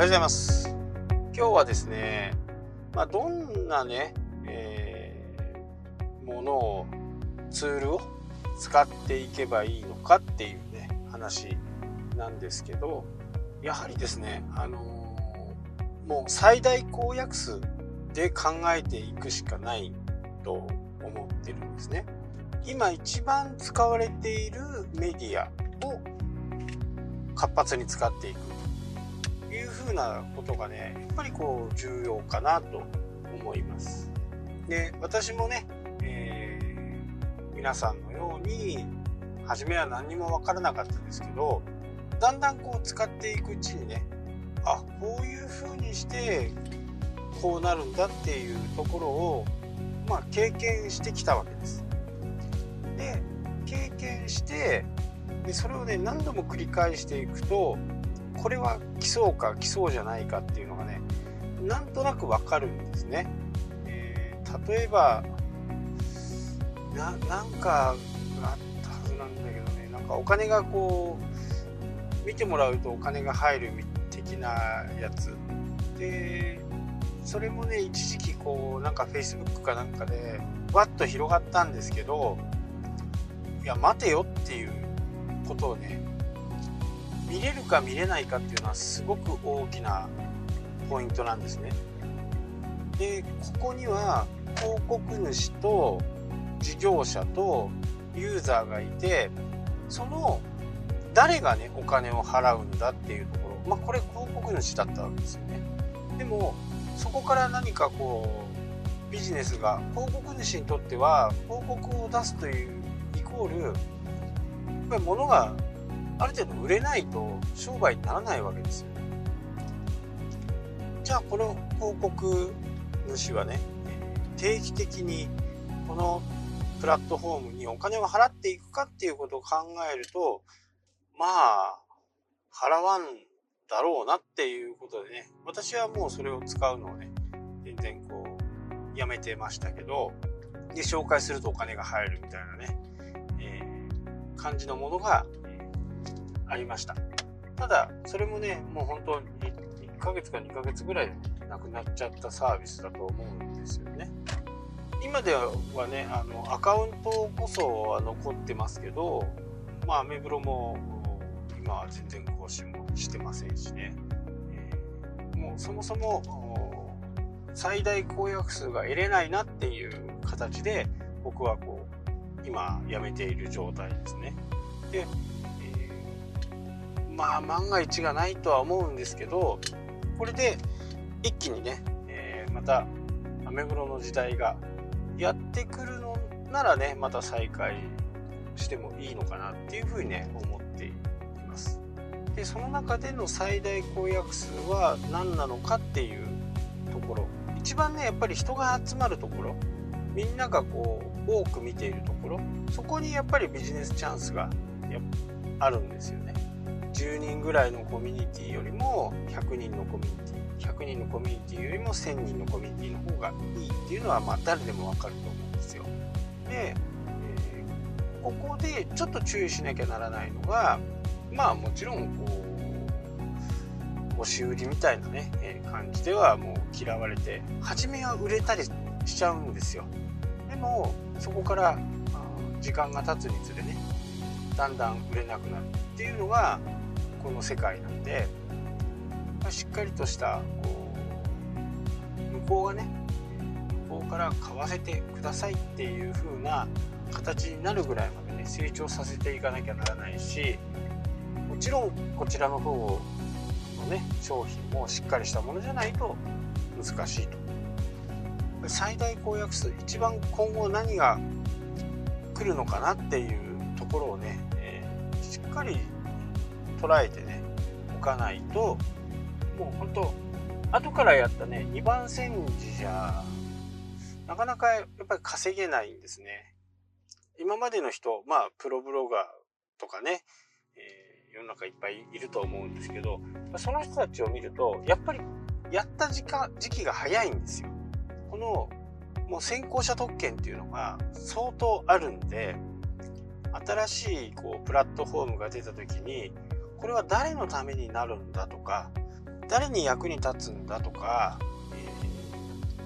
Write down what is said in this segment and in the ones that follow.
はようございます。今日はですね、まあ、どんなね、えー、ものをツールを使っていけばいいのかっていうね話なんですけどやはりですねあのー、もう最大公約数で考えていくしかないと思ってるんですね。今一番使われているメディアを活発に使っていく。いうふうなことがねやっぱりこう重要かなと思いますで私もね、えー、皆さんのように初めは何にも分からなかったですけどだんだんこう使っていくうちにねあこういうふうにしてこうなるんだっていうところをまあ経験してきたわけです。で経験してでそれをね何度も繰り返していくとこれは来そうか来そうじゃないかっていうのがねなんとなくわかるんですね。えー、例えばななんかあったはずなんだけどねなんかお金がこう見てもらうとお金が入る的なやつでそれもね一時期こうなんか Facebook かなんかでわっと広がったんですけどいや待てよっていうことをね見れるか見れないかっていうのはすごく大きなポイントなんですね。でここには広告主と事業者とユーザーがいてその誰がねお金を払うんだっていうところまあこれ広告主だったわけですよね。でもそこから何かこうビジネスが広告主にとっては広告を出すというイコールやっぱり物がある程度売れないと商売にならないわけですよ。じゃあこの広告主はね定期的にこのプラットフォームにお金を払っていくかっていうことを考えるとまあ払わんだろうなっていうことでね私はもうそれを使うのをね全然こうやめてましたけどで紹介するとお金が入るみたいなね、えー、感じのものが、ありました。ただそれもねもう本当に1ヶ月か2ヶ月ぐらいでなくなっちゃったサービスだと思うんですよね。今ではねあのアカウントこそは残ってますけどまあアメブロも今は全然更新もしてませんしね、えー、もうそもそも最大公約数が得れないなっていう形で僕はこう今やめている状態ですね。で、まあ万が一がないとは思うんですけどこれで一気にね、えー、またアメブロの時代がやってくるのならねまた再開してもいいのかなっていうふうにね思っています。でその中での最大公約数は何なのかっていうところ。一番ねやっぱり人が集まるところ。みんながこう多く見ているところ。そこにやっぱりビジネスチャンスがあるんですよね。10人ぐらいのコミュニティよりも100人のコミュニティ100人のコミュニティよりも1000人のコミュニティの方がいいっていうのはまあ誰でもわかると思うんですよ。で、えー、ここでちょっと注意しなきゃならないのがまあもちろんこう押し売りみたいなね、えー、感じではもう嫌われて初めは売れたりしちゃうんですよ。でもそこから時間が経つにつれねだんだん売れなくなるっていうのがこの世界なんで、しっかりとしたこう向こうがね向こうから買わせてくださいっていう風な形になるぐらいまでね成長させていかなきゃならないしもちろんこちらの方のね商品もしっかりしたものじゃないと難しいと。最大公約数一番今後何が来るのかなっていうところをね、えー、しっかり捉えてねおかないともう本当後からやったね2番煎じじゃなかなかやっぱり稼げないんですね。今までの人まあプロブロガーとかね、えー、世の中いっぱいいると思うんですけどその人たちを見るとやっぱりやった時間時期が早いんですよ。このもう先行者特権っていうのが相当あるんで新しいこうプラットフォームが出た時にこれは誰のためになるんだとか誰に役に立つんだとか、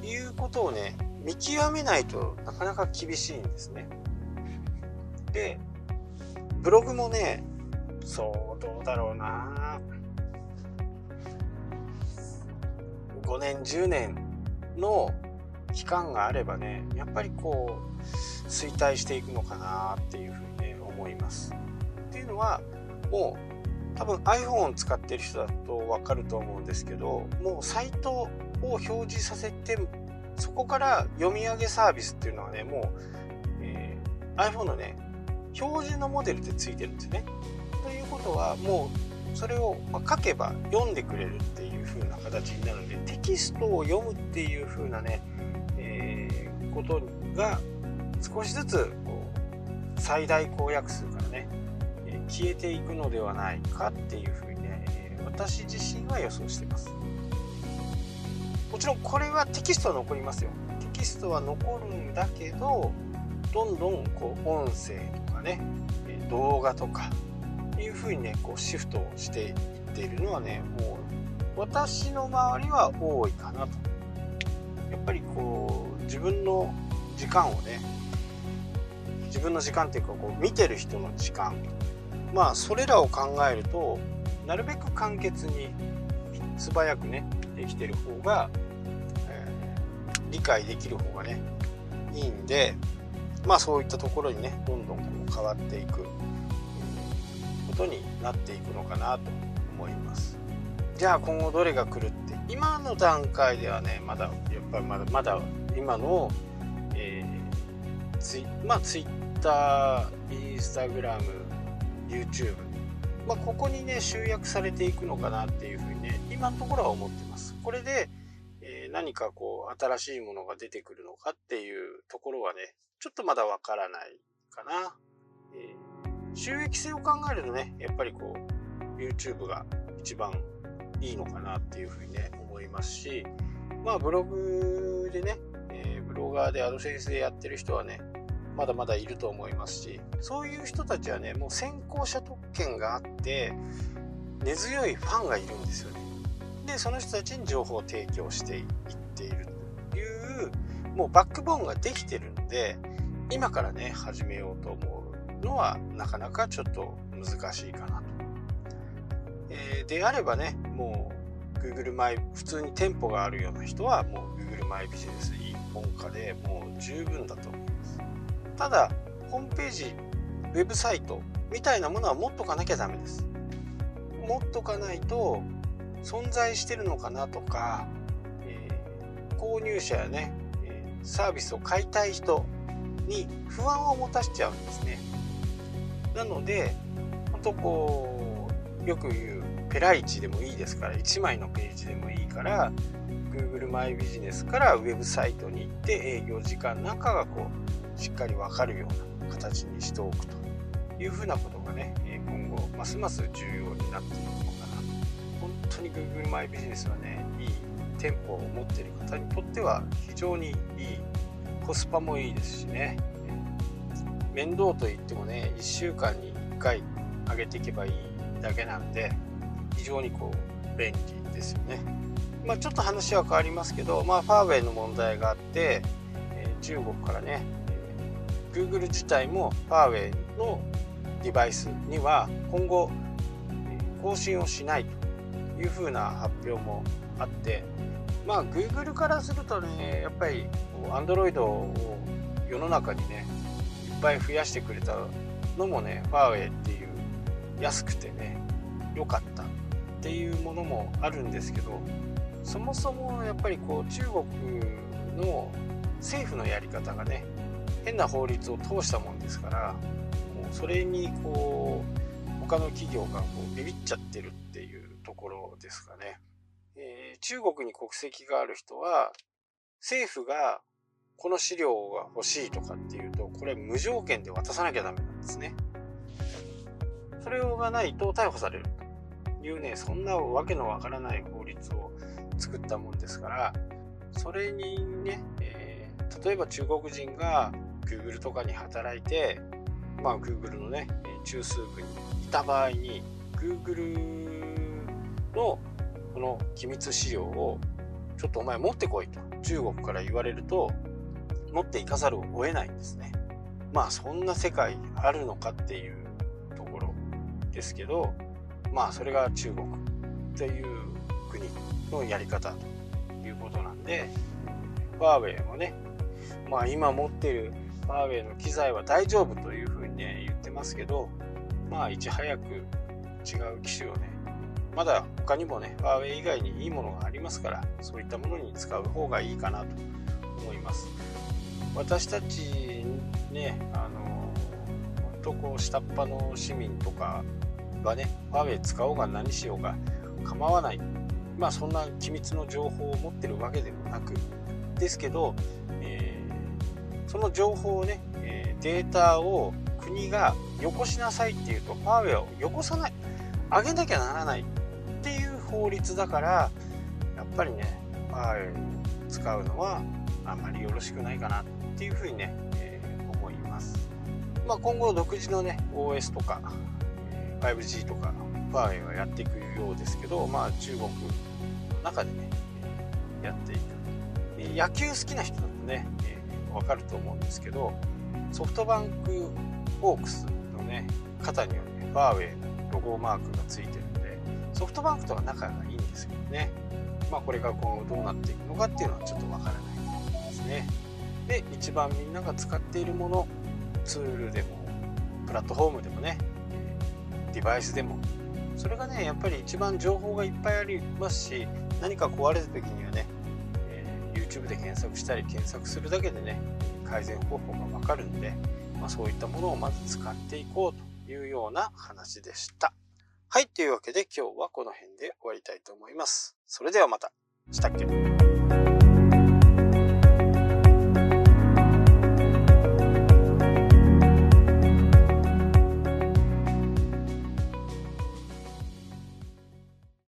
えー、いうことをね見極めないとなかなか厳しいんですね。でブログもねそうどうだろうな5年10年の期間があればねやっぱりこう衰退していくのかなっていうふうにね思います。っていうのはもう多分 iPhone を使ってる人だと分かると思うんですけどもうサイトを表示させてそこから読み上げサービスっていうのはねもう、えー、iPhone のね標準のモデルでついてるんですね。ということはもうそれを書けば読んでくれるっていう風な形になるんでテキストを読むっていう風なね、えー、ことが少しずつこう最大公約数からね、消えていくのではないかっていう風にね、え、私自身は予想してます。もちろんこれはテキストは残りますよ。テキストは残るんだけどどんどんこう音声とかね動画とかいうふうにねこうシフトをしていっているのはねもう私の周りは多いかなと。やっぱりこう自分の時間をね自分の時間っていうかこう見てる人の時間まあそれらを考えるとなるべく簡潔に素早くねできてる方が、えー、理解できる方がねいいんでまあそういったところにねどんどんこう変わっていくことになっていくのかなと思います。じゃあ今後どれが来るって今の段階ではねまだやっぱりまだまだ今の、えー、ツイまあツイッターインスタグラム YouTube まあ、ここにね集約されていくのかなっていうふうにね今のところは思ってます。これで、えー、何かこう新しいものが出てくるのかっていうところはねちょっとまだわからないかな、えー、収益性を考えるとねやっぱりこう YouTube が一番いいのかなっていうふうにね思いますしまあブログでね、えー、ブロガーでアドセンスでやってる人はねまだまだいると思いますしそういう人たちはねもう先行者特権があって根強いファンがいるんですよねでその人たちに情報を提供していっているというもうバックボーンができてるんで今からね始めようと思うのはなかなかちょっと難しいかなと。えー、であればねもう Google マイ普通に店舗があるような人はもう Google マイビジネス一本化でもう十分だと。ただホームページウェブサイトみたいなものは持っとかなきゃダメです。持っとかないと存在してるのかなとか、えー、購入者やねサービスを買いたい人に不安を持たしちゃうんですね。なので本当こうよく言うペライチでもいいですから1枚のページでもいいから Google マイビジネスからウェブサイトに行って営業時間なんかがこうしっかり分かるような形にしておくというふうなことがね今後ますます重要になっていくのかな本当に Google マイビジネスはねいい店舗を持っている方にとっては非常にいいコスパもいいですしね。面倒といってもね1週間に1回上げていけばいいだけなんで非常にこう便利ですよね。まあ、ちょっと話は変わりますけど、まあ、ファーウェイの問題があって、え、中国からね、え、Google 自体もファーウェイのデバイスには今後、更新をしないというふうな発表もあってまあ Google からするとねやっぱり Android を世の中にねいっぱい増やしてくれたのもねファーウェイっていう安くてね良かったっていうものもあるんですけどそもそもやっぱりこう中国の政府のやり方がね変な法律を通したもんですからもうそれにこう他の企業がこうビビっちゃってるっていうところですかね。えー、中国に国籍がある人は政府がこの資料が欲しいとかっていうとこれ無条件で渡さなきゃダメなんですね。それがないと逮捕されるいうねそんなわけのわからない法律を作ったもんですからそれにね、えー、例えば中国人が Google とかに働いてまあ Google のね中枢部にいた場合に Google のこの機密資料をちょっとお前持ってこいと中国から言われると持っていかざるを得ないんですね。まあそんな世界あるのかっていうところですけどまあそれが中国っていう国のやり方ということなんでファーウェイもねまあ今持ってるファーウェイの機材は大丈夫というふうにね言ってますけどまあいち早く違う機種をねまだ他にもねファーウェイ以外にいいものがありますからそういったものに使う方がいいかなと思います。私たちねあの本当こう下っ端の市民とかがねファーウェイ使おうが何しようが構わない。まあそんな機密の情報を持ってるわけでもなく。ですけど、えー、その情報をね、え、データを国がよこしなさいっていうとファーウェイをよこさない。上げなきゃならないっていう法律だからやっぱりねファーウェイ使うのはあんまりよろしくないかなっていうふうにね、えー、思います、まあ、今後独自のね OS とか 5G とかファーウェイはやっていくようですけどまあ中国の中でねやっていく。野球好きな人だとね、えー、分かると思うんですけどソフトバンクホークスのね肩にはねファーウェイのロゴマークがついてるのでソフトバンクとは仲がいいんですけどね。まあこれが今後どうなっていくのかっていうのはちょっとわからないですね。で一番みんなが使っているものツールでもプラットフォームでもねデバイスでもそれがねやっぱり一番情報がいっぱいありますし何か壊れた時にはねえ YouTube で検索したり検索するだけでね改善方法がわかるんで、まあ、そういったものをまず使っていこうというような話でした。はい、というわけで今日はこの辺で終わりたいと思います。それではまた。したっけ？